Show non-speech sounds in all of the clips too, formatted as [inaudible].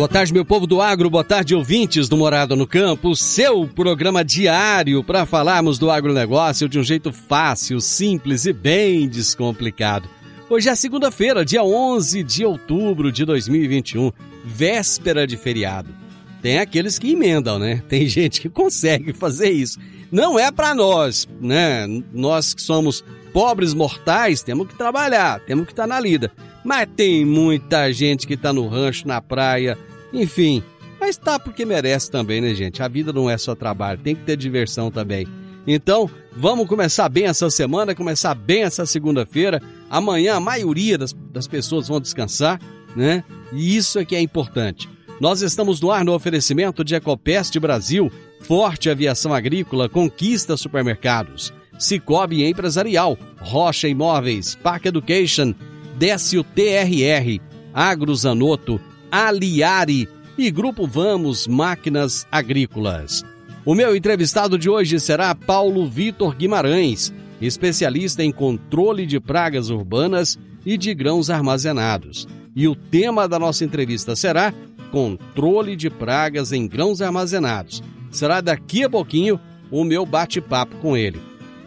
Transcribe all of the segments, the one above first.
Boa tarde, meu povo do agro, boa tarde, ouvintes do Morada no Campo, seu programa diário para falarmos do agronegócio de um jeito fácil, simples e bem descomplicado. Hoje é segunda-feira, dia 11 de outubro de 2021, véspera de feriado. Tem aqueles que emendam, né? [laughs] Tem gente que consegue fazer isso. Não é para nós, né? Nós que somos pobres mortais, temos que trabalhar, temos que estar na lida. Mas tem muita gente que está no rancho, na praia, enfim, mas tá porque merece também, né, gente? A vida não é só trabalho, tem que ter diversão também. Então, vamos começar bem essa semana, começar bem essa segunda-feira. Amanhã a maioria das, das pessoas vão descansar, né? E isso é que é importante. Nós estamos no ar no oferecimento de Ecopest Brasil, Forte Aviação Agrícola, Conquista Supermercados, Cicobi Empresarial, Rocha Imóveis, Park Education, Décio TRR, Agrozanoto, Aliari e Grupo Vamos Máquinas Agrícolas. O meu entrevistado de hoje será Paulo Vitor Guimarães, especialista em controle de pragas urbanas e de grãos armazenados. E o tema da nossa entrevista será Controle de pragas em grãos armazenados. Será daqui a pouquinho o meu bate-papo com ele.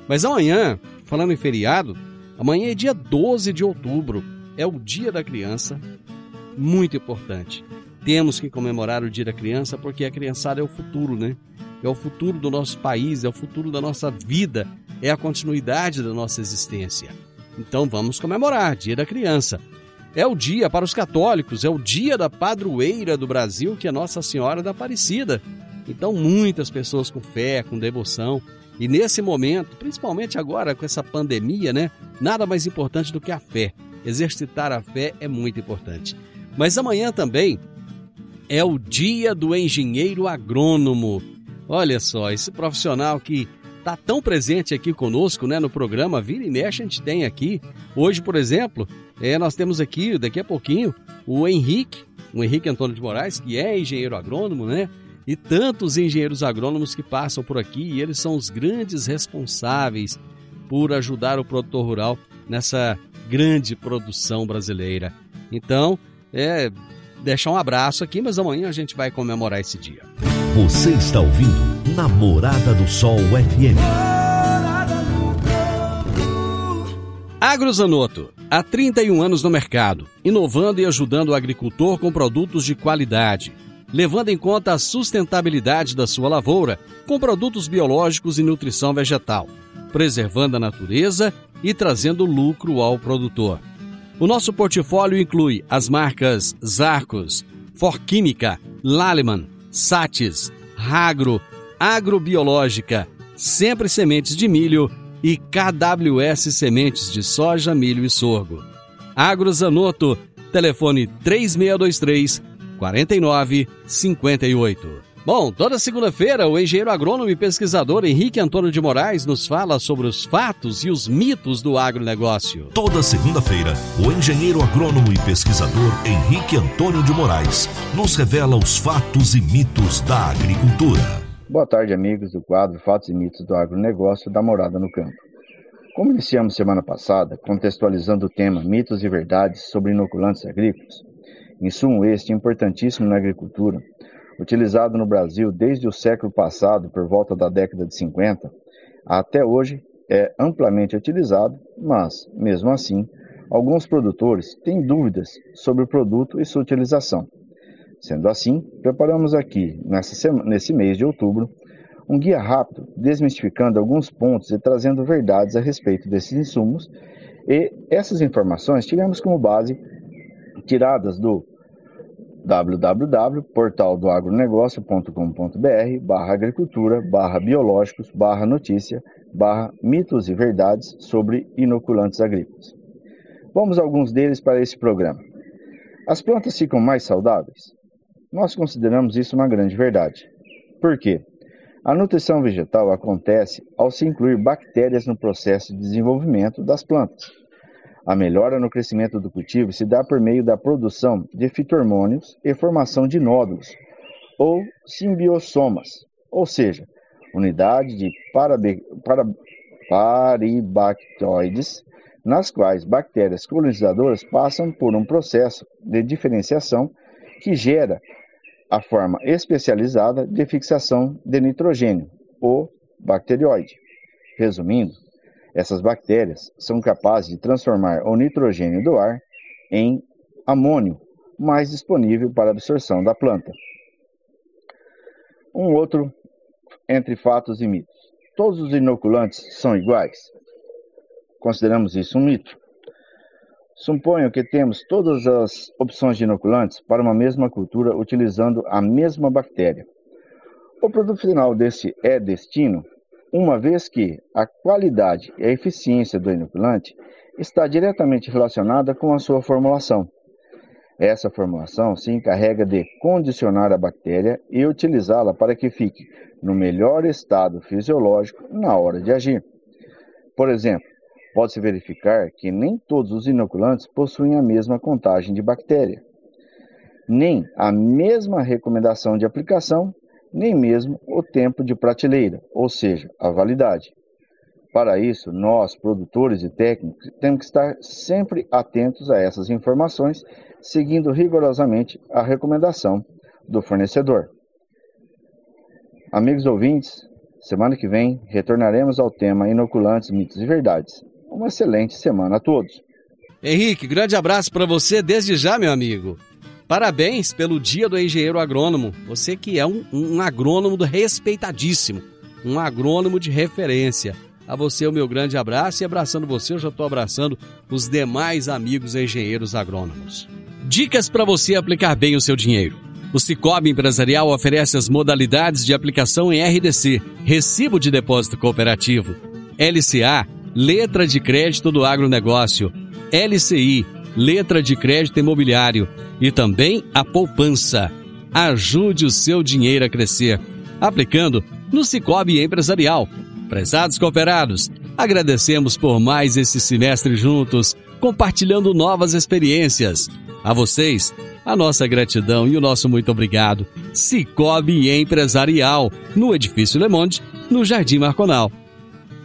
Mas amanhã, falando em feriado, amanhã é dia 12 de outubro, é o Dia da Criança muito importante. Temos que comemorar o Dia da Criança porque a criançada é o futuro, né? É o futuro do nosso país, é o futuro da nossa vida, é a continuidade da nossa existência. Então vamos comemorar Dia da Criança. É o dia para os católicos, é o dia da padroeira do Brasil, que é Nossa Senhora da Aparecida. Então muitas pessoas com fé, com devoção, e nesse momento, principalmente agora com essa pandemia, né? Nada mais importante do que a fé. Exercitar a fé é muito importante. Mas amanhã também é o dia do engenheiro agrônomo. Olha só, esse profissional que está tão presente aqui conosco, né, no programa Vira e Mexe, a gente tem aqui. Hoje, por exemplo, é, nós temos aqui, daqui a pouquinho, o Henrique, o Henrique Antônio de Moraes, que é engenheiro agrônomo, né? E tantos engenheiros agrônomos que passam por aqui e eles são os grandes responsáveis por ajudar o produtor rural nessa grande produção brasileira. Então, é, deixar um abraço aqui, mas amanhã a gente vai comemorar esse dia. Você está ouvindo Namorada do Sol FM. Agrozanoto, há 31 anos no mercado, inovando e ajudando o agricultor com produtos de qualidade, levando em conta a sustentabilidade da sua lavoura com produtos biológicos e nutrição vegetal, preservando a natureza e trazendo lucro ao produtor. O nosso portfólio inclui as marcas Zarcos, Forquímica, Laleman, Satis, Ragro, Agrobiológica, Sempre Sementes de Milho e KWS Sementes de Soja, Milho e Sorgo. Agrozanoto, telefone 3623 4958. Bom, toda segunda-feira o engenheiro agrônomo e pesquisador Henrique Antônio de Moraes nos fala sobre os fatos e os mitos do agronegócio. Toda segunda-feira, o engenheiro agrônomo e pesquisador Henrique Antônio de Moraes nos revela os fatos e mitos da agricultura. Boa tarde, amigos do quadro Fatos e Mitos do Agronegócio da Morada no Campo. Como iniciamos semana passada, contextualizando o tema Mitos e Verdades sobre inoculantes agrícolas, insumo este importantíssimo na agricultura, utilizado no Brasil desde o século passado, por volta da década de 50, até hoje é amplamente utilizado, mas, mesmo assim, alguns produtores têm dúvidas sobre o produto e sua utilização. Sendo assim, preparamos aqui, semana, nesse mês de outubro, um guia rápido desmistificando alguns pontos e trazendo verdades a respeito desses insumos. E essas informações tivemos como base tiradas do www.portaldoagronegócio.com.br barra agricultura, barra biológicos, barra notícia, barra mitos e verdades sobre inoculantes agrícolas. Vamos a alguns deles para esse programa. As plantas ficam mais saudáveis? Nós consideramos isso uma grande verdade. Por quê? A nutrição vegetal acontece ao se incluir bactérias no processo de desenvolvimento das plantas. A melhora no crescimento do cultivo se dá por meio da produção de fitohormônios e formação de nódulos, ou simbiossomas, ou seja, unidade de paribactoides, nas quais bactérias colonizadoras passam por um processo de diferenciação que gera a forma especializada de fixação de nitrogênio, o bacterióide. Resumindo, essas bactérias são capazes de transformar o nitrogênio do ar em amônio, mais disponível para absorção da planta. Um outro entre fatos e mitos. Todos os inoculantes são iguais? Consideramos isso um mito. Suponho que temos todas as opções de inoculantes para uma mesma cultura utilizando a mesma bactéria. O produto final desse é destino uma vez que a qualidade e a eficiência do inoculante está diretamente relacionada com a sua formulação. Essa formulação se encarrega de condicionar a bactéria e utilizá-la para que fique no melhor estado fisiológico na hora de agir. Por exemplo, pode-se verificar que nem todos os inoculantes possuem a mesma contagem de bactéria, nem a mesma recomendação de aplicação nem mesmo o tempo de prateleira, ou seja, a validade. Para isso, nós, produtores e técnicos, temos que estar sempre atentos a essas informações, seguindo rigorosamente a recomendação do fornecedor. Amigos ouvintes, semana que vem retornaremos ao tema Inoculantes, Mitos e Verdades. Uma excelente semana a todos. Henrique, grande abraço para você desde já, meu amigo. Parabéns pelo Dia do Engenheiro Agrônomo. Você que é um, um agrônomo respeitadíssimo, um agrônomo de referência. A você o meu grande abraço e abraçando você, eu já estou abraçando os demais amigos engenheiros agrônomos. Dicas para você aplicar bem o seu dinheiro. O Cicobi Empresarial oferece as modalidades de aplicação em RDC, Recibo de Depósito Cooperativo, LCA, Letra de Crédito do Agronegócio, LCI, Letra de Crédito Imobiliário, e também a poupança. Ajude o seu dinheiro a crescer, aplicando no Cicobi Empresarial. Prezados cooperados, agradecemos por mais esse semestre juntos, compartilhando novas experiências. A vocês, a nossa gratidão e o nosso muito obrigado. Cicobi Empresarial, no Edifício Le Monde, no Jardim Marconal.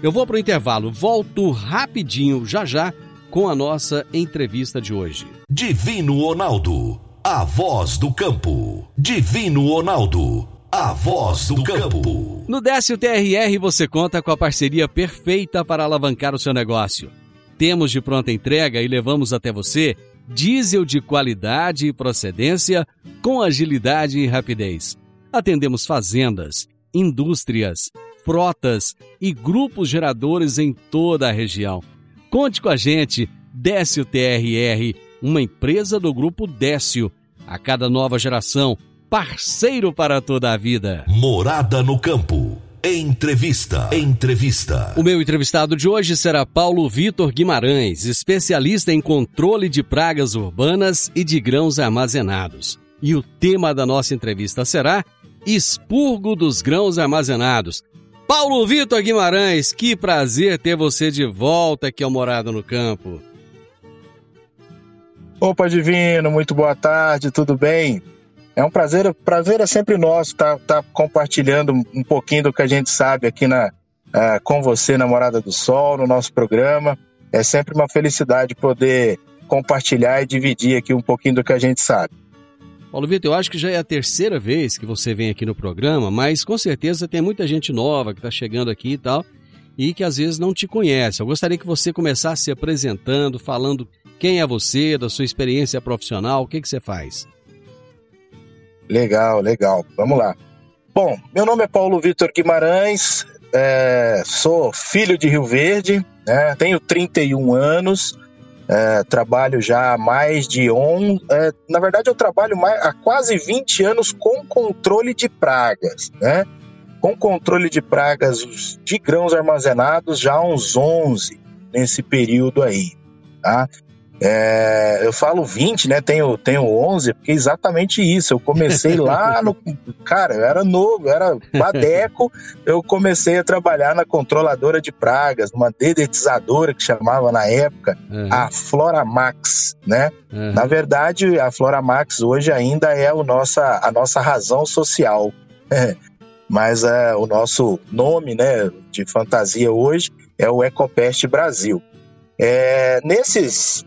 Eu vou para o intervalo, volto rapidinho, já já, com a nossa entrevista de hoje. Divino Ronaldo, a voz do campo. Divino Ronaldo, a voz do campo. No Décio TRR você conta com a parceria perfeita para alavancar o seu negócio. Temos de pronta entrega e levamos até você diesel de qualidade e procedência com agilidade e rapidez. Atendemos fazendas, indústrias, frotas e grupos geradores em toda a região Conte com a gente, Décio TRR, uma empresa do grupo Décio. A cada nova geração, parceiro para toda a vida. Morada no campo. Entrevista. Entrevista. O meu entrevistado de hoje será Paulo Vitor Guimarães, especialista em controle de pragas urbanas e de grãos armazenados. E o tema da nossa entrevista será Expurgo dos grãos armazenados. Paulo Vitor Guimarães, que prazer ter você de volta aqui ao Morado no Campo. Opa, Divino, muito boa tarde, tudo bem? É um prazer, prazer é sempre nosso estar tá, tá compartilhando um pouquinho do que a gente sabe aqui na, uh, com você na Morada do Sol, no nosso programa. É sempre uma felicidade poder compartilhar e dividir aqui um pouquinho do que a gente sabe. Paulo Vitor, eu acho que já é a terceira vez que você vem aqui no programa, mas com certeza tem muita gente nova que está chegando aqui e tal, e que às vezes não te conhece. Eu gostaria que você começasse se apresentando, falando quem é você, da sua experiência profissional, o que, que você faz. Legal, legal. Vamos lá. Bom, meu nome é Paulo Vitor Guimarães, é, sou filho de Rio Verde, né, tenho 31 anos, é, trabalho já há mais de 11. É, na verdade, eu trabalho mais, há quase 20 anos com controle de pragas, né? Com controle de pragas de grãos armazenados já há uns 11 nesse período aí, tá? É, eu falo 20, né? Tenho, tenho 11, porque é exatamente isso. Eu comecei lá [laughs] no. Cara, eu era novo, eu era badeco. eu comecei a trabalhar na controladora de pragas, numa dedetizadora que chamava na época uhum. a Floramax, né? Uhum. Na verdade, a Floramax hoje ainda é o nossa, a nossa razão social. [laughs] Mas é, o nosso nome né, de fantasia hoje é o Ecopest Brasil. É, nesses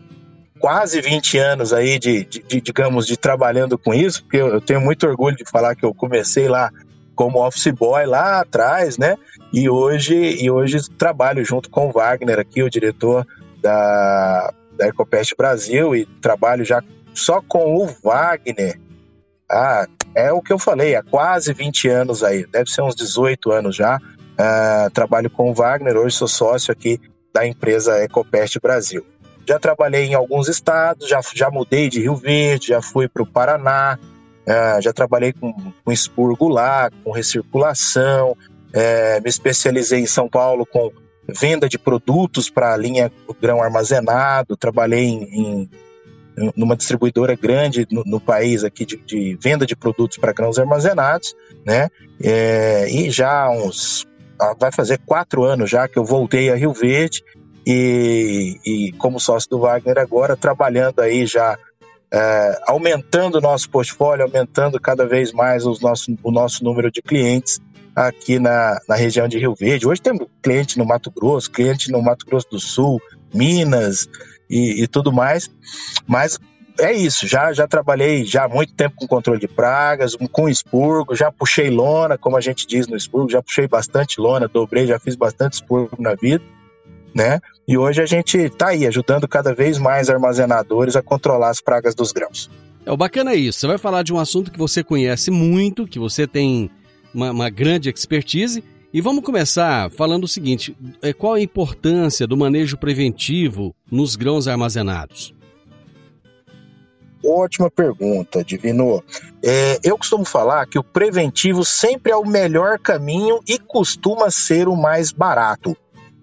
quase 20 anos aí de, de, de, digamos, de trabalhando com isso, porque eu tenho muito orgulho de falar que eu comecei lá como office boy lá atrás, né? E hoje, e hoje trabalho junto com o Wagner aqui, o diretor da, da Ecopest Brasil, e trabalho já só com o Wagner. Ah, é o que eu falei, há quase 20 anos aí, deve ser uns 18 anos já. Uh, trabalho com o Wagner, hoje sou sócio aqui da empresa Ecopest Brasil. Já trabalhei em alguns estados, já, já mudei de Rio Verde, já fui para o Paraná, é, já trabalhei com, com expurgo lá, com recirculação, é, me especializei em São Paulo com venda de produtos para a linha grão armazenado, trabalhei em, em numa distribuidora grande no, no país aqui de, de, venda de produtos para grãos armazenados, né? É, e já uns vai fazer quatro anos já que eu voltei a Rio Verde e, e como sócio do Wagner agora, trabalhando aí já, é, aumentando o nosso portfólio, aumentando cada vez mais os nosso, o nosso número de clientes aqui na, na região de Rio Verde. Hoje temos cliente no Mato Grosso, cliente no Mato Grosso do Sul, Minas e, e tudo mais, mas é isso, já, já trabalhei já há muito tempo com controle de pragas, com expurgo, já puxei lona, como a gente diz no expurgo, já puxei bastante lona, dobrei, já fiz bastante expurgo na vida né? E hoje a gente está aí ajudando cada vez mais armazenadores a controlar as pragas dos grãos. É, o bacana é isso. Você vai falar de um assunto que você conhece muito, que você tem uma, uma grande expertise. E vamos começar falando o seguinte: é, qual a importância do manejo preventivo nos grãos armazenados? Ótima pergunta, Divino. É, eu costumo falar que o preventivo sempre é o melhor caminho e costuma ser o mais barato,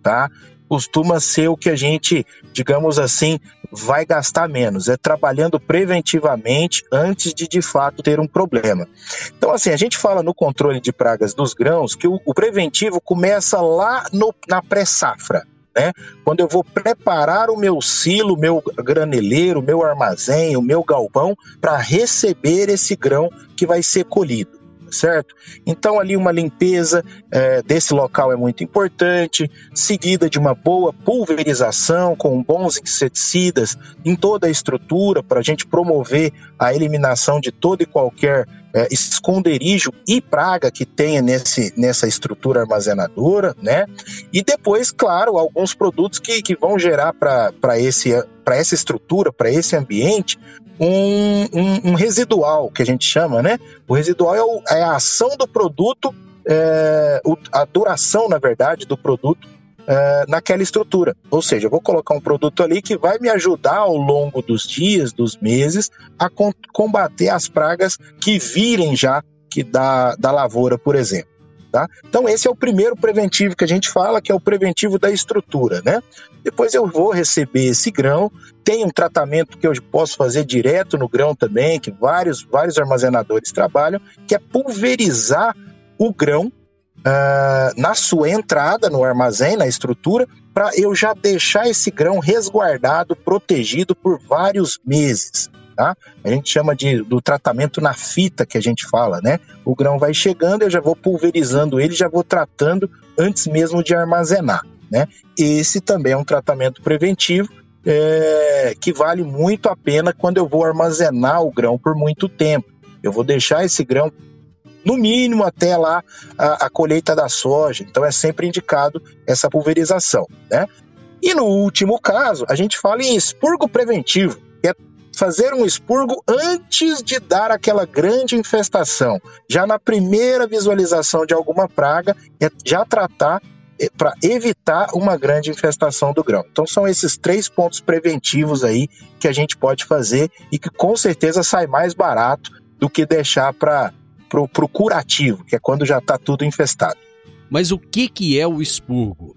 tá? Costuma ser o que a gente, digamos assim, vai gastar menos. É trabalhando preventivamente antes de de fato ter um problema. Então, assim, a gente fala no controle de pragas dos grãos que o, o preventivo começa lá no, na pré-safra. Né? Quando eu vou preparar o meu silo, meu graneleiro, meu armazém, o meu galpão para receber esse grão que vai ser colhido certo? Então, ali uma limpeza é, desse local é muito importante, seguida de uma boa pulverização com bons inseticidas em toda a estrutura para a gente promover a eliminação de todo e qualquer é, esconderijo e praga que tenha nesse, nessa estrutura armazenadora, né? E depois, claro, alguns produtos que, que vão gerar para essa estrutura, para esse ambiente, um, um, um, residual, que a gente chama, né? O residual é, o, é a ação do produto, é, o, a duração, na verdade, do produto é, naquela estrutura. Ou seja, eu vou colocar um produto ali que vai me ajudar ao longo dos dias, dos meses, a combater as pragas que virem já que da, da lavoura, por exemplo. Tá? Então esse é o primeiro preventivo que a gente fala, que é o preventivo da estrutura, né? Depois eu vou receber esse grão, tem um tratamento que eu posso fazer direto no grão também, que vários, vários armazenadores trabalham, que é pulverizar o grão uh, na sua entrada no armazém, na estrutura, para eu já deixar esse grão resguardado, protegido por vários meses. Tá? A gente chama de, do tratamento na fita que a gente fala, né? O grão vai chegando, eu já vou pulverizando ele, já vou tratando antes mesmo de armazenar, né? Esse também é um tratamento preventivo é, que vale muito a pena quando eu vou armazenar o grão por muito tempo. Eu vou deixar esse grão no mínimo até lá a, a colheita da soja. Então é sempre indicado essa pulverização, né? E no último caso, a gente fala em expurgo preventivo, que é fazer um expurgo antes de dar aquela grande infestação. Já na primeira visualização de alguma praga, é já tratar é, para evitar uma grande infestação do grão. Então são esses três pontos preventivos aí que a gente pode fazer e que com certeza sai mais barato do que deixar para o curativo, que é quando já está tudo infestado. Mas o que, que é o expurgo?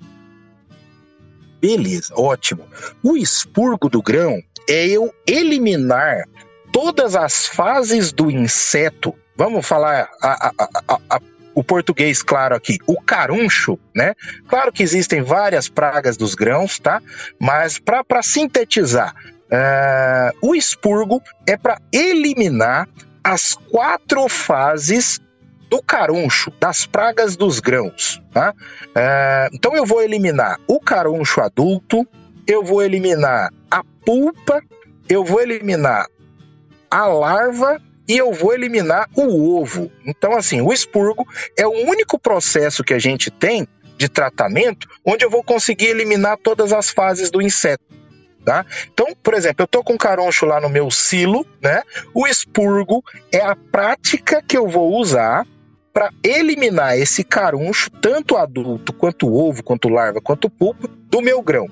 Beleza, ótimo. O expurgo do grão é eu eliminar todas as fases do inseto. Vamos falar a, a, a, o português claro aqui, o caruncho, né? Claro que existem várias pragas dos grãos, tá? Mas para sintetizar, uh, o expurgo é para eliminar as quatro fases do caruncho, das pragas dos grãos. Tá? Uh, então eu vou eliminar o caruncho adulto, eu vou eliminar a pulpa, eu vou eliminar a larva e eu vou eliminar o ovo. Então, assim, o expurgo é o único processo que a gente tem de tratamento onde eu vou conseguir eliminar todas as fases do inseto. Tá? Então, por exemplo, eu estou com caroncho lá no meu silo, né? O expurgo é a prática que eu vou usar para eliminar esse caruncho, tanto adulto, quanto ovo, quanto larva, quanto pulpa, do meu grão.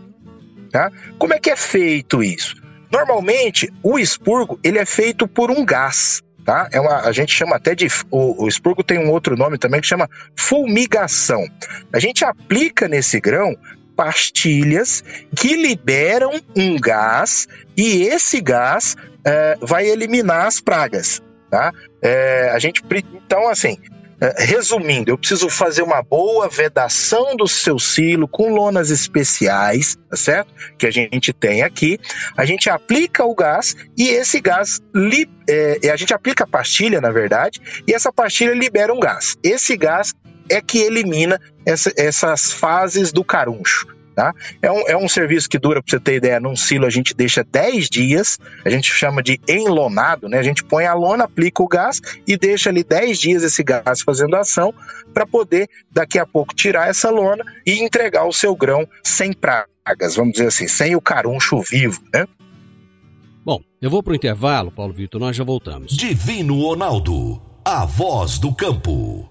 Tá? Como é que é feito isso? Normalmente, o expurgo ele é feito por um gás. Tá? É uma, a gente chama até de. O, o expurgo tem um outro nome também que chama fumigação. A gente aplica nesse grão pastilhas que liberam um gás e esse gás é, vai eliminar as pragas. Tá? É, a gente, então, assim, é, resumindo, eu preciso fazer uma boa vedação do seu silo com lonas especiais, tá certo? Que a gente tem aqui. A gente aplica o gás e esse gás, li, é, a gente aplica a pastilha, na verdade, e essa pastilha libera um gás. Esse gás é que elimina essa, essas fases do caruncho. Tá? É, um, é um serviço que dura, para você ter ideia, num silo a gente deixa 10 dias, a gente chama de enlonado, né? A gente põe a lona, aplica o gás e deixa ali 10 dias esse gás fazendo ação para poder daqui a pouco tirar essa lona e entregar o seu grão sem pragas, vamos dizer assim, sem o caruncho vivo, né? Bom, eu vou para o intervalo, Paulo Vitor, nós já voltamos. Divino Ronaldo, a voz do campo.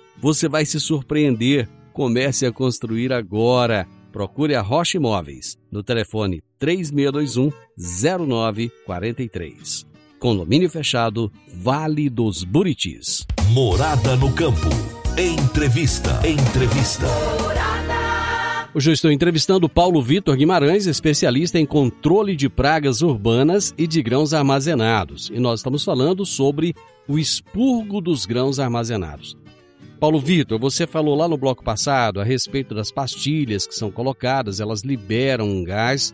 você vai se surpreender. Comece a construir agora. Procure a Rocha Imóveis no telefone 3621 0943. Condomínio fechado, Vale dos Buritis. Morada no campo. Entrevista. Entrevista. Hoje eu estou entrevistando Paulo Vitor Guimarães, especialista em controle de pragas urbanas e de grãos armazenados. E nós estamos falando sobre o expurgo dos grãos armazenados. Paulo Vitor, você falou lá no bloco passado a respeito das pastilhas que são colocadas, elas liberam um gás.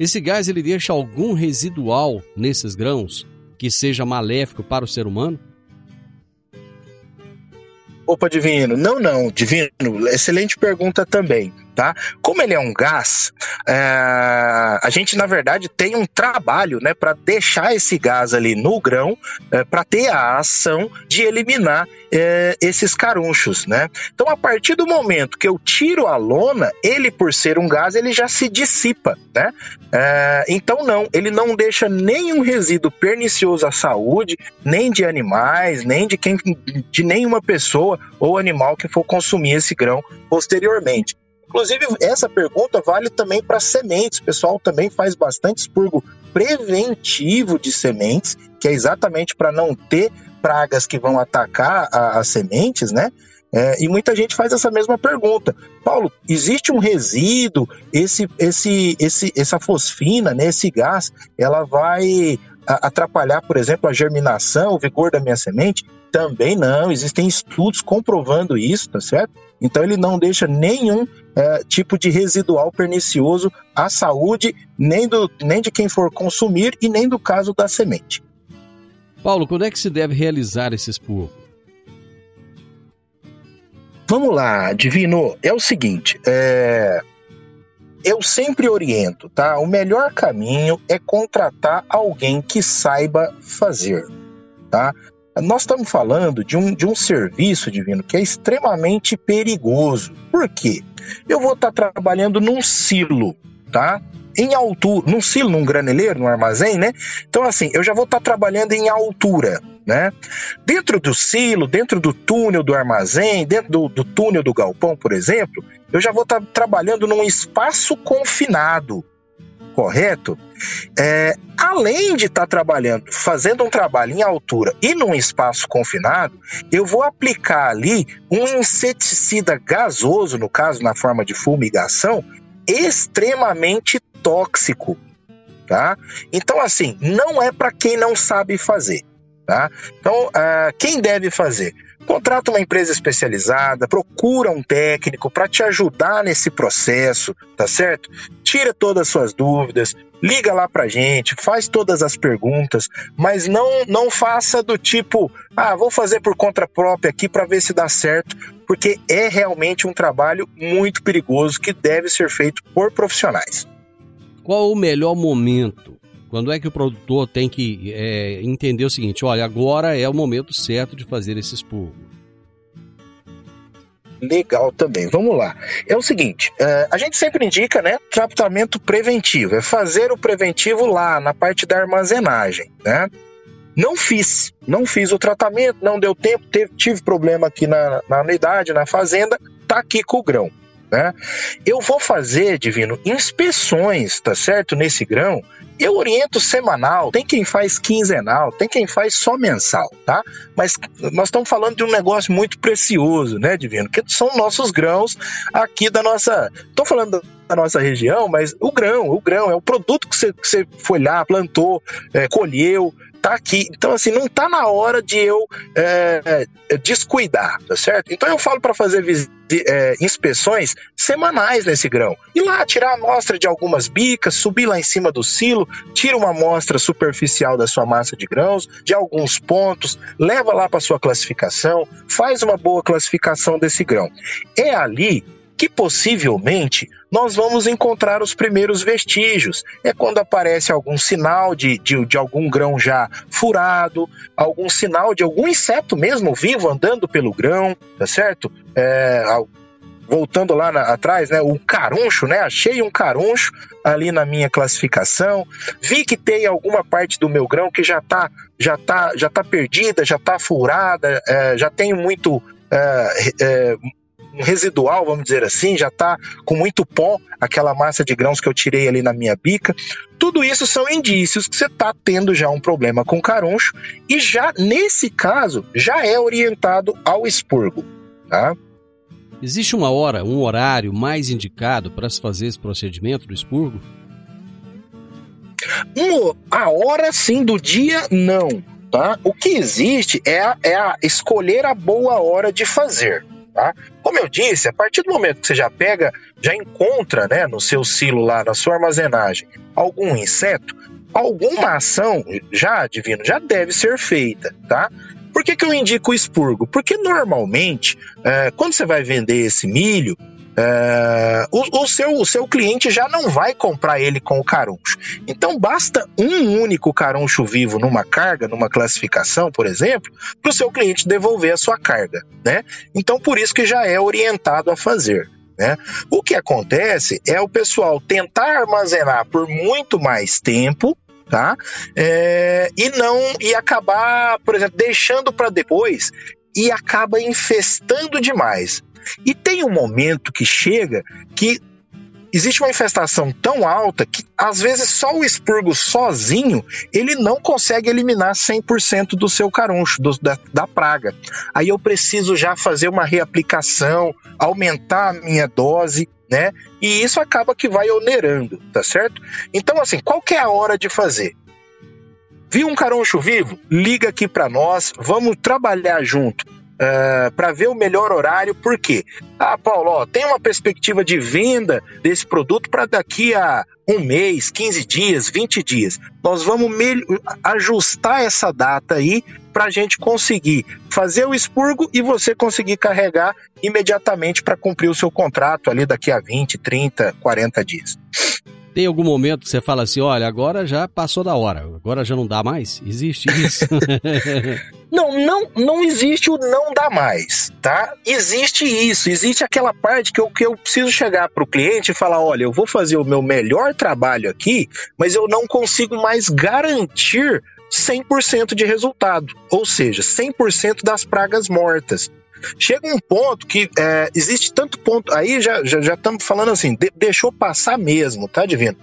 Esse gás ele deixa algum residual nesses grãos que seja maléfico para o ser humano? Opa, Divino. Não, não, Divino. Excelente pergunta também tá? Como ele é um gás, é, a gente na verdade tem um trabalho, né, para deixar esse gás ali no grão, é, para ter a ação de eliminar é, esses carunchos, né? Então, a partir do momento que eu tiro a lona, ele por ser um gás, ele já se dissipa, né? É, então, não, ele não deixa nenhum resíduo pernicioso à saúde, nem de animais, nem de quem, de nenhuma pessoa ou animal que for consumir esse grão posteriormente. Inclusive, essa pergunta vale também para sementes. O pessoal também faz bastante expurgo preventivo de sementes, que é exatamente para não ter pragas que vão atacar as sementes, né? É, e muita gente faz essa mesma pergunta. Paulo, existe um resíduo, esse, esse, esse, essa fosfina, né, esse gás, ela vai atrapalhar, por exemplo, a germinação, o vigor da minha semente? Também não. Existem estudos comprovando isso, tá certo? Então ele não deixa nenhum é, tipo de residual pernicioso à saúde, nem, do, nem de quem for consumir e nem do caso da semente. Paulo, quando é que se deve realizar esse expurgo? Vamos lá, Divino. É o seguinte, é... eu sempre oriento, tá? O melhor caminho é contratar alguém que saiba fazer, tá? Nós estamos falando de um, de um serviço divino que é extremamente perigoso. Por quê? Eu vou estar tá trabalhando num silo, tá? Em altura, num silo, num graneleiro, num armazém, né? Então, assim, eu já vou estar tá trabalhando em altura, né? Dentro do silo, dentro do túnel do armazém, dentro do, do túnel do galpão, por exemplo, eu já vou estar trabalhando num espaço confinado, correto? É, além de estar trabalhando, fazendo um trabalho em altura e num espaço confinado, eu vou aplicar ali um inseticida gasoso, no caso na forma de fumigação, extremamente tóxico, tá? Então assim, não é para quem não sabe fazer. Tá? Então, uh, quem deve fazer? Contrata uma empresa especializada, procura um técnico para te ajudar nesse processo, tá certo? Tira todas as suas dúvidas, liga lá pra gente, faz todas as perguntas, mas não não faça do tipo, ah, vou fazer por conta própria aqui para ver se dá certo, porque é realmente um trabalho muito perigoso que deve ser feito por profissionais. Qual o melhor momento quando é que o produtor tem que é, entender o seguinte: olha, agora é o momento certo de fazer esse expurgo? Legal também. Vamos lá. É o seguinte: uh, a gente sempre indica, né, tratamento preventivo. É fazer o preventivo lá na parte da armazenagem, né? Não fiz, não fiz o tratamento, não deu tempo, teve, tive problema aqui na, na unidade, na fazenda, tá aqui com o grão. Né? Eu vou fazer, Divino, inspeções, tá certo? Nesse grão. Eu oriento semanal, tem quem faz quinzenal, tem quem faz só mensal, tá? Mas nós estamos falando de um negócio muito precioso, né, Divino? Que são nossos grãos aqui da nossa. Estou falando da nossa região, mas o grão, o grão é o produto que você, que você foi lá, plantou, é, colheu, tá aqui. Então, assim, não tá na hora de eu é, é descuidar, tá certo? Então eu falo para fazer é, inspeções semanais nesse grão. Ir lá, tirar a amostra de algumas bicas, subir lá em cima do silo, tira uma amostra superficial da sua massa de grãos, de alguns pontos, leva lá para sua classificação, faz uma boa classificação desse grão. É ali que possivelmente nós vamos encontrar os primeiros vestígios. É quando aparece algum sinal de, de, de, algum grão já furado, algum sinal de algum inseto mesmo vivo andando pelo grão, tá certo? É, voltando lá na, atrás, né, o caruncho, né, achei um caruncho ali na minha classificação, vi que tem alguma parte do meu grão que já tá, já tá, já tá perdida, já tá furada, é, já tenho muito é, é, residual, vamos dizer assim, já está com muito pó, aquela massa de grãos que eu tirei ali na minha bica. Tudo isso são indícios que você está tendo já um problema com caroncho e já nesse caso já é orientado ao expurgo, tá? Existe uma hora, um horário mais indicado para se fazer esse procedimento do expurgo? Um, a hora sim do dia não, tá? O que existe é a, é a escolher a boa hora de fazer. Tá? Como eu disse, a partir do momento que você já pega, já encontra né, no seu silo lá, na sua armazenagem, algum inseto, alguma ação já, divino, já deve ser feita, tá? Por que, que eu indico o expurgo? Porque normalmente, é, quando você vai vender esse milho, é, o, o, seu, o seu cliente já não vai comprar ele com o caruncho. Então basta um único caruncho vivo numa carga, numa classificação, por exemplo, para o seu cliente devolver a sua carga. Né? Então por isso que já é orientado a fazer. Né? O que acontece é o pessoal tentar armazenar por muito mais tempo tá? É, e não e acabar, por exemplo, deixando para depois e acaba infestando demais. E tem um momento que chega que existe uma infestação tão alta que às vezes só o expurgo sozinho ele não consegue eliminar 100% do seu caruncho, do, da, da, praga. Aí eu preciso já fazer uma reaplicação, aumentar a minha dose, né? E isso acaba que vai onerando, tá certo? Então, assim, qual que é a hora de fazer? Viu um caroncho vivo? Liga aqui para nós, vamos trabalhar junto. Uh, eh, para ver o melhor horário, por quê? Ah, Paulo, ó, tem uma perspectiva de venda desse produto para daqui a um mês, 15 dias, 20 dias. Nós vamos ajustar essa data aí para a gente conseguir fazer o expurgo e você conseguir carregar imediatamente para cumprir o seu contrato ali daqui a 20, 30, 40 dias. Tem algum momento que você fala assim, olha, agora já passou da hora, agora já não dá mais? Existe isso? [laughs] não, não, não existe o não dá mais, tá? Existe isso, existe aquela parte que eu, que eu preciso chegar para o cliente e falar, olha, eu vou fazer o meu melhor trabalho aqui, mas eu não consigo mais garantir 100% de resultado, ou seja, 100% das pragas mortas. Chega um ponto que é, existe tanto ponto, aí já estamos já, já falando assim, de, deixou passar mesmo, tá, Divino?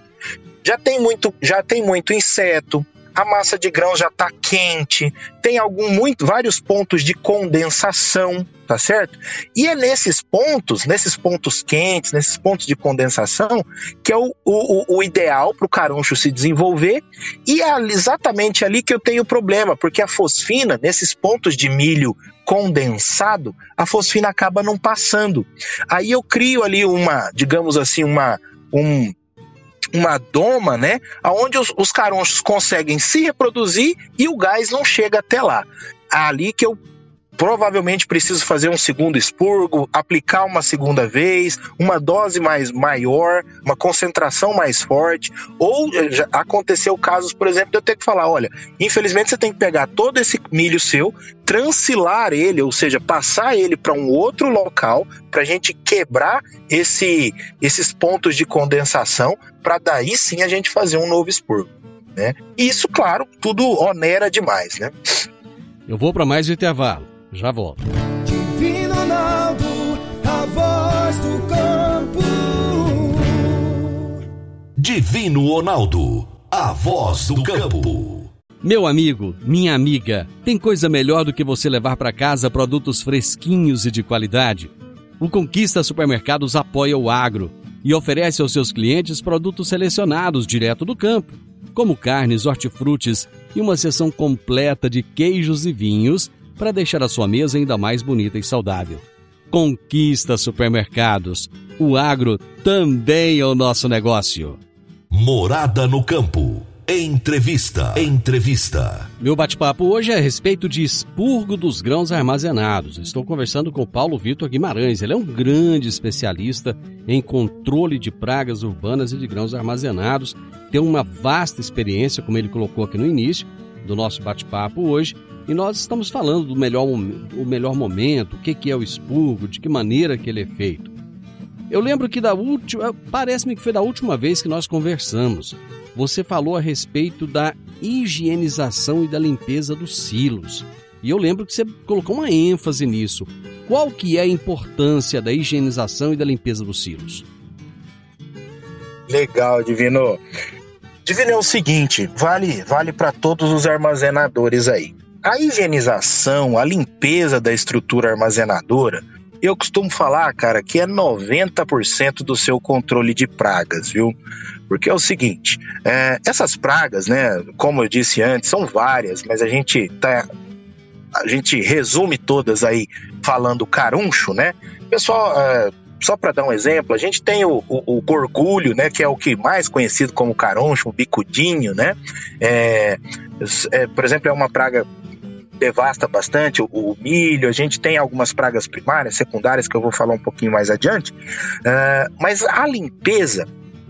Já tem muito, já tem muito inseto, a massa de grão já está quente, tem algum muito vários pontos de condensação, tá certo? E é nesses pontos, nesses pontos quentes, nesses pontos de condensação, que é o, o, o ideal para o caruncho se desenvolver, e é exatamente ali que eu tenho problema, porque a fosfina, nesses pontos de milho condensado, a fosfina acaba não passando. Aí eu crio ali uma, digamos assim, uma, um, uma doma, né? Onde os, os caronchos conseguem se reproduzir e o gás não chega até lá. Ali que eu provavelmente preciso fazer um segundo expurgo, aplicar uma segunda vez, uma dose mais maior, uma concentração mais forte, ou já aconteceu casos, por exemplo, de eu ter que falar, olha, infelizmente você tem que pegar todo esse milho seu, transilar ele, ou seja, passar ele para um outro local, para a gente quebrar esse, esses pontos de condensação, para daí sim a gente fazer um novo expurgo. Né? Isso, claro, tudo onera demais, né? Eu vou para mais um intervalo. Já volto. Divino Ronaldo, a voz do campo. Divino Ronaldo, a voz do campo. Meu amigo, minha amiga, tem coisa melhor do que você levar para casa produtos fresquinhos e de qualidade? O Conquista Supermercados apoia o agro e oferece aos seus clientes produtos selecionados direto do campo, como carnes, hortifrutis e uma seção completa de queijos e vinhos para deixar a sua mesa ainda mais bonita e saudável. Conquista supermercados. O agro também é o nosso negócio. Morada no campo. Entrevista. Entrevista. Meu bate-papo hoje é a respeito de expurgo dos grãos armazenados. Estou conversando com Paulo Vitor Guimarães. Ele é um grande especialista em controle de pragas urbanas e de grãos armazenados. Tem uma vasta experiência, como ele colocou aqui no início do nosso bate-papo hoje, e nós estamos falando do melhor, o melhor momento, o que, que é o expurgo, de que maneira que ele é feito. Eu lembro que da última, parece-me que foi da última vez que nós conversamos. Você falou a respeito da higienização e da limpeza dos silos. E eu lembro que você colocou uma ênfase nisso. Qual que é a importância da higienização e da limpeza dos silos? Legal, Divino. Divino é o seguinte, vale, vale para todos os armazenadores aí. A higienização, a limpeza da estrutura armazenadora, eu costumo falar, cara, que é 90% do seu controle de pragas, viu? Porque é o seguinte, é, essas pragas, né, como eu disse antes, são várias, mas a gente tá a gente resume todas aí falando caruncho, né? Pessoal, é, só para dar um exemplo, a gente tem o, o, o, gorgulho, né, que é o que mais conhecido como caroncho, o bicudinho, né? É, é, por exemplo, é uma praga devasta bastante o, o, milho, a gente tem algumas pragas primárias, secundárias, que eu vou falar um pouquinho mais adiante, uh, mas a limpeza,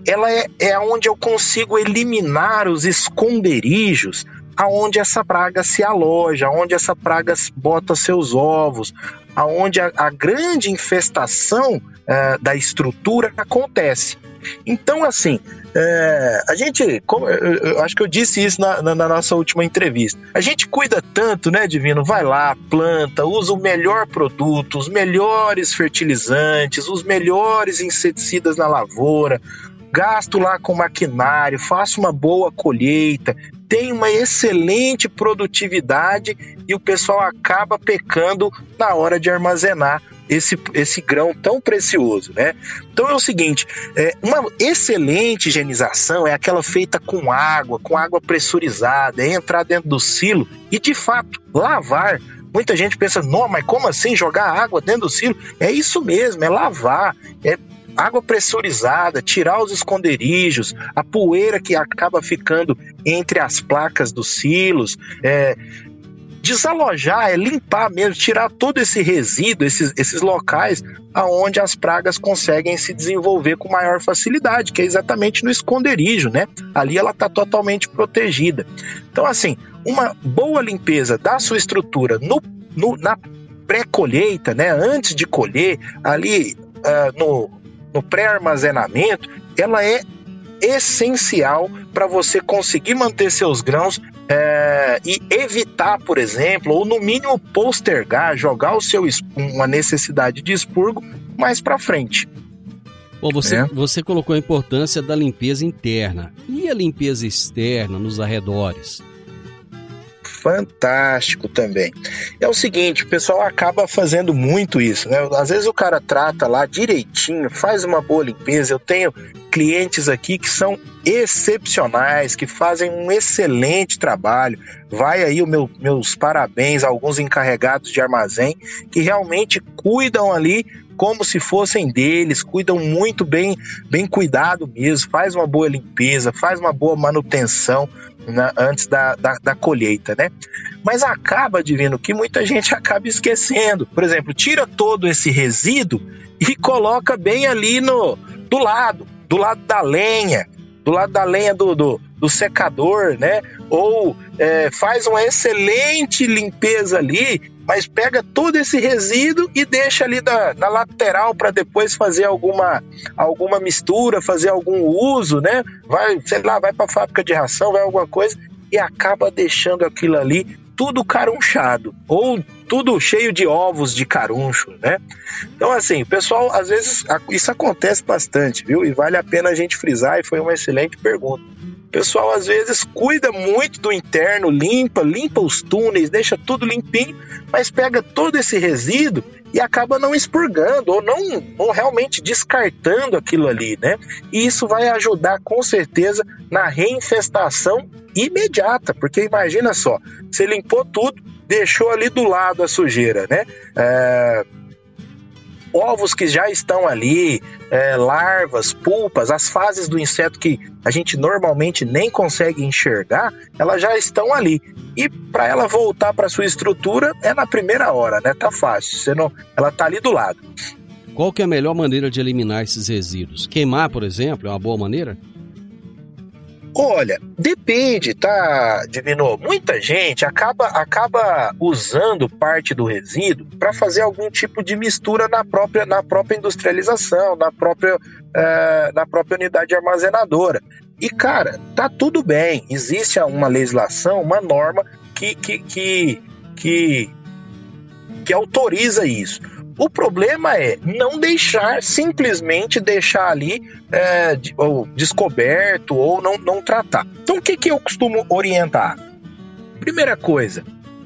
ela é, é onde eu consigo eliminar os esconderijos aonde essa praga se aloja, aonde essa praga bota seus ovos, aonde a, a grande infestação uh, da estrutura acontece. Então, assim, é, a gente, como, eu, eu, acho que eu disse isso na, na, na, nossa última entrevista. A gente cuida tanto, né, Divino? Vai lá, planta, usa o melhor produto, os melhores fertilizantes, os melhores inseticidas na lavoura, gasto lá com maquinário, faço uma boa colheita, tem uma excelente produtividade e o pessoal acaba pecando na hora de armazenar esse, esse grão tão precioso, né? Então é o seguinte, é, uma excelente higienização é aquela feita com água, com água pressurizada, é entrar dentro do silo e de fato lavar Muita gente pensa, não, mas como assim jogar água dentro do silo? É isso mesmo, é lavar, é água pressurizada, tirar os esconderijos, a poeira que acaba ficando entre as placas dos silos, é, desalojar, é limpar mesmo, tirar todo esse resíduo, esses, esses locais aonde as pragas conseguem se desenvolver com maior facilidade, que é exatamente no esconderijo, né? Ali ela está totalmente protegida. Então, assim, uma boa limpeza da sua estrutura no, no na pré-colheita, né? Antes de colher, ali uh, no, no pré-armazenamento, ela é essencial para você conseguir manter seus grãos é, e evitar, por exemplo, ou no mínimo postergar, jogar o seu uma necessidade de expurgo mais para frente. Bom, você, é. você colocou a importância da limpeza interna. E a limpeza externa nos arredores? Fantástico também. É o seguinte, o pessoal acaba fazendo muito isso, né? Às vezes o cara trata lá direitinho, faz uma boa limpeza. Eu tenho clientes aqui que são excepcionais, que fazem um excelente trabalho. Vai aí o meu, meus parabéns a alguns encarregados de armazém que realmente cuidam ali como se fossem deles, cuidam muito bem, bem cuidado mesmo, faz uma boa limpeza, faz uma boa manutenção né, antes da, da, da, colheita, né? Mas acaba, Divino, que muita gente [laughs] acaba esquecendo. Por exemplo, tira todo esse resíduo e coloca bem ali no do lado, do lado da lenha, do lado da lenha do, do, do secador, né? Ou é, faz uma excelente limpeza ali mas pega todo esse resíduo e deixa ali da, na lateral para depois fazer alguma, alguma mistura, fazer algum uso, né? Vai, sei lá, vai para fábrica de ração, vai alguma coisa e acaba deixando aquilo ali tudo carunchado ou tudo cheio de ovos de caruncho, né? Então, assim, pessoal, às vezes isso acontece bastante, viu? E vale a pena a gente frisar, e foi uma excelente pergunta. O pessoal às vezes cuida muito do interno, limpa, limpa os túneis, deixa tudo limpinho, mas pega todo esse resíduo e acaba não expurgando ou não ou realmente descartando aquilo ali, né? E isso vai ajudar com certeza na reinfestação imediata, porque imagina só, você limpou tudo, deixou ali do lado a sujeira, né? É, ovos que já estão ali, é, larvas, pulpas, as fases do inseto que a gente normalmente nem consegue enxergar, elas já estão ali. E para ela voltar para sua estrutura é na primeira hora, né? Tá fácil. Você não, ela tá ali do lado. Qual que é a melhor maneira de eliminar esses resíduos? Queimar, por exemplo, é uma boa maneira? Olha, depende, tá, Divino? Muita gente acaba, acaba usando parte do resíduo para fazer algum tipo de mistura na própria, na própria industrialização, na própria, é, na própria unidade armazenadora. E, cara, tá tudo bem. Existe uma legislação, uma norma que, que, que, que, que autoriza isso. O problema é não deixar, simplesmente deixar ali é, ou descoberto ou não, não tratar. Então o que, que eu costumo orientar? Primeira coisa,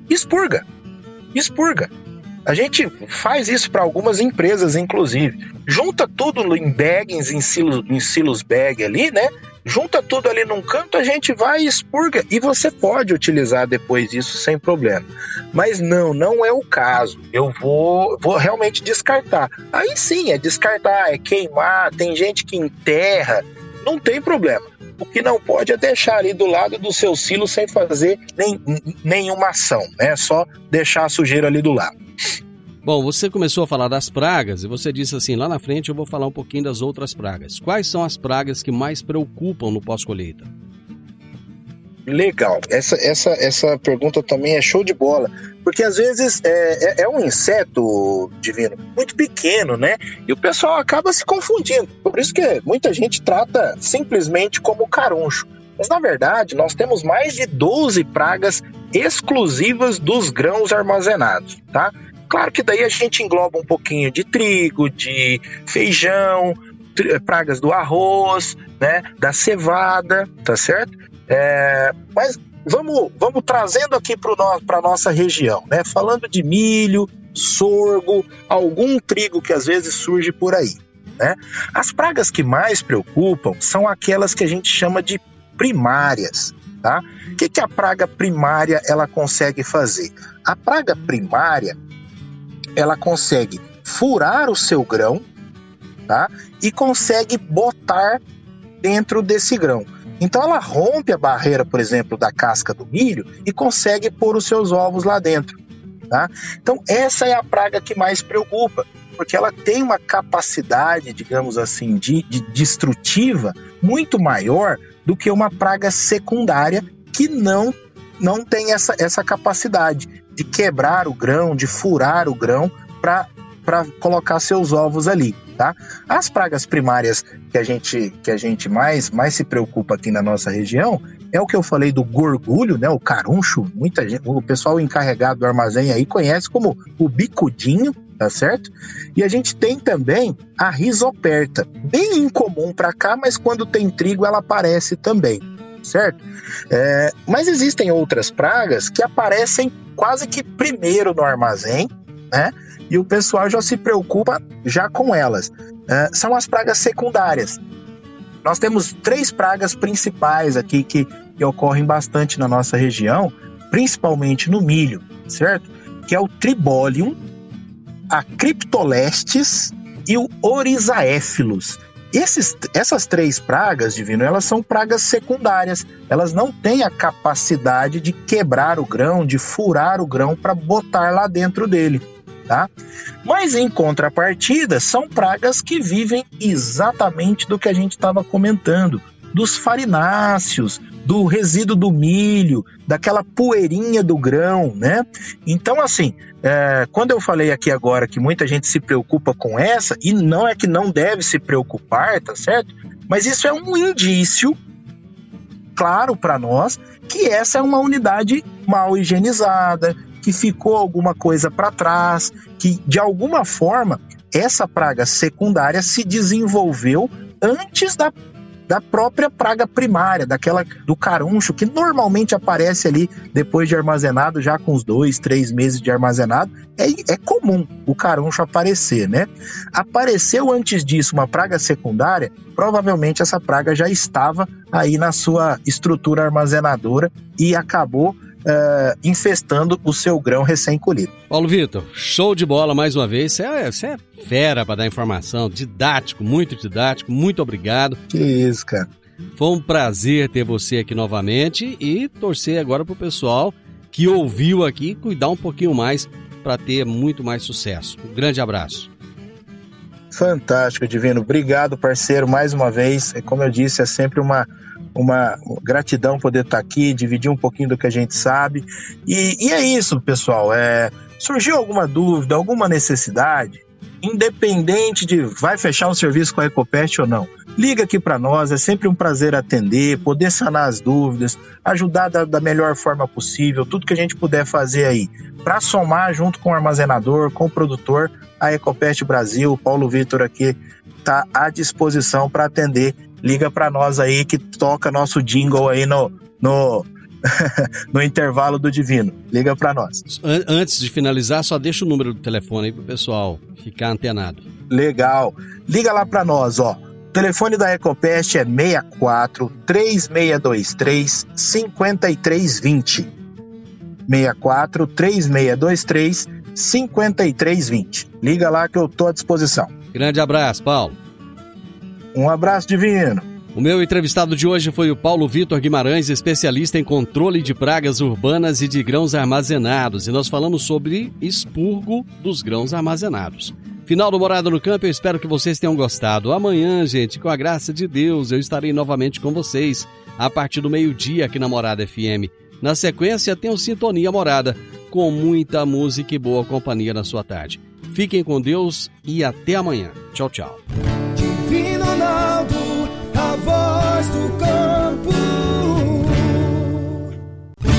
expurga. Expurga. A gente faz isso para algumas empresas, inclusive. Junta tudo em baggings, em silos, em silos bag ali, né? Junta tudo ali num canto, a gente vai e expurga. E você pode utilizar depois isso sem problema. Mas não, não é o caso. Eu vou, vou realmente descartar. Aí sim, é descartar, é queimar, tem gente que enterra, não tem problema. O que não pode é deixar ali do lado do seu silo sem fazer nem, nenhuma ação, né? Só deixar a sujeira ali do lado. Bom, você começou a falar das pragas e você disse assim: lá na frente eu vou falar um pouquinho das outras pragas. Quais são as pragas que mais preocupam no pós-colheita? Legal, essa, essa, essa pergunta também é show de bola, porque às vezes é, é, é, um inseto divino muito pequeno, né? E o pessoal acaba se confundindo. Por isso que muita gente trata simplesmente como caruncho. Mas na verdade, nós temos mais de 12 pragas exclusivas dos grãos armazenados, tá? Claro que daí a gente engloba um pouquinho de trigo, de feijão, pragas do arroz, né, da cevada, tá certo? É, mas vamos, vamos trazendo aqui para a nossa região, né? Falando de milho, sorgo, algum trigo que às vezes surge por aí. Né? As pragas que mais preocupam são aquelas que a gente chama de primárias. Tá? O que, que a praga primária ela consegue fazer? A praga primária ela consegue furar o seu grão tá? e consegue botar dentro desse grão. Então ela rompe a barreira, por exemplo, da casca do milho e consegue pôr os seus ovos lá dentro. Tá? Então essa é a praga que mais preocupa, porque ela tem uma capacidade, digamos assim, de, de destrutiva muito maior do que uma praga secundária que não não tem essa, essa capacidade de quebrar o grão, de furar o grão para colocar seus ovos ali. Tá? As pragas primárias que a gente, que a gente mais, mais se preocupa aqui na nossa região é o que eu falei do gorgulho, né? O caruncho, muita gente, o pessoal encarregado do armazém aí conhece como o bicudinho, tá certo? E a gente tem também a risoperta, bem incomum para cá, mas quando tem trigo ela aparece também, certo? É, mas existem outras pragas que aparecem quase que primeiro no armazém, né? E o pessoal já se preocupa já com elas. É, são as pragas secundárias. Nós temos três pragas principais aqui que, que ocorrem bastante na nossa região, principalmente no milho, certo? Que é o tribólium, a Cryptolestes e o Orizaéfilos. Esses, essas três pragas, Divino, elas são pragas secundárias. Elas não têm a capacidade de quebrar o grão, de furar o grão para botar lá dentro dele. Tá? Mas em contrapartida, são pragas que vivem exatamente do que a gente estava comentando, dos farináceos, do resíduo do milho, daquela poeirinha do grão, né? Então, assim, é, quando eu falei aqui agora que muita gente se preocupa com essa, e não é que não deve se preocupar, tá certo? Mas isso é um indício claro para nós que essa é uma unidade mal higienizada, que ficou alguma coisa para trás, que de alguma forma essa praga secundária se desenvolveu antes da da própria praga primária, daquela do caruncho, que normalmente aparece ali depois de armazenado, já com os dois, três meses de armazenado. É, é comum o caruncho aparecer, né? Apareceu antes disso uma praga secundária, provavelmente essa praga já estava aí na sua estrutura armazenadora e acabou uh, infestando o seu grão recém-colhido. Paulo Vitor, show de bola mais uma vez. Você é, você é fera para dar informação, didático, muito didático. Muito obrigado. Que isso, cara. Foi um prazer ter você aqui novamente e torcer agora para o pessoal que ouviu aqui cuidar um pouquinho mais para ter muito mais sucesso. Um grande abraço. Fantástico, Divino. Obrigado, parceiro, mais uma vez. Como eu disse, é sempre uma uma gratidão poder estar aqui, dividir um pouquinho do que a gente sabe. E, e é isso, pessoal. É, surgiu alguma dúvida, alguma necessidade, independente de vai fechar um serviço com a Ecopest ou não, liga aqui para nós, é sempre um prazer atender, poder sanar as dúvidas, ajudar da, da melhor forma possível, tudo que a gente puder fazer aí, para somar junto com o armazenador, com o produtor, a Ecopest Brasil, Paulo Vitor aqui está à disposição para atender. Liga para nós aí que toca nosso jingle aí no, no, [laughs] no intervalo do Divino. Liga para nós. Antes de finalizar, só deixa o número do telefone aí pro pessoal ficar antenado. Legal. Liga lá para nós, ó. O telefone da Ecopest é 64 3623 5320. 64 3623 5320. Liga lá que eu tô à disposição. Grande abraço, Paulo. Um abraço divino. O meu entrevistado de hoje foi o Paulo Vitor Guimarães, especialista em controle de pragas urbanas e de grãos armazenados, e nós falamos sobre expurgo dos grãos armazenados. Final do Morada no Campo, eu espero que vocês tenham gostado. Amanhã, gente, com a graça de Deus, eu estarei novamente com vocês, a partir do meio-dia aqui na Morada FM. Na sequência, o Sintonia Morada, com muita música e boa companhia na sua tarde. Fiquem com Deus e até amanhã. Tchau, tchau.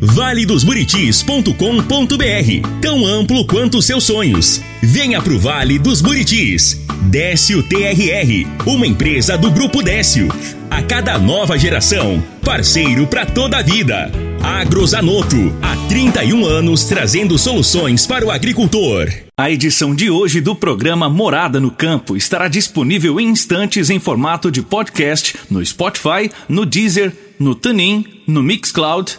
valedosburitis.com.br Tão amplo quanto seus sonhos. Venha pro Vale dos Buritis. Décio TRR, uma empresa do Grupo Décio. A cada nova geração, parceiro para toda a vida. Agrozanoto, há 31 anos trazendo soluções para o agricultor. A edição de hoje do programa Morada no Campo estará disponível em instantes em formato de podcast no Spotify, no Deezer, no TuneIn, no Mixcloud,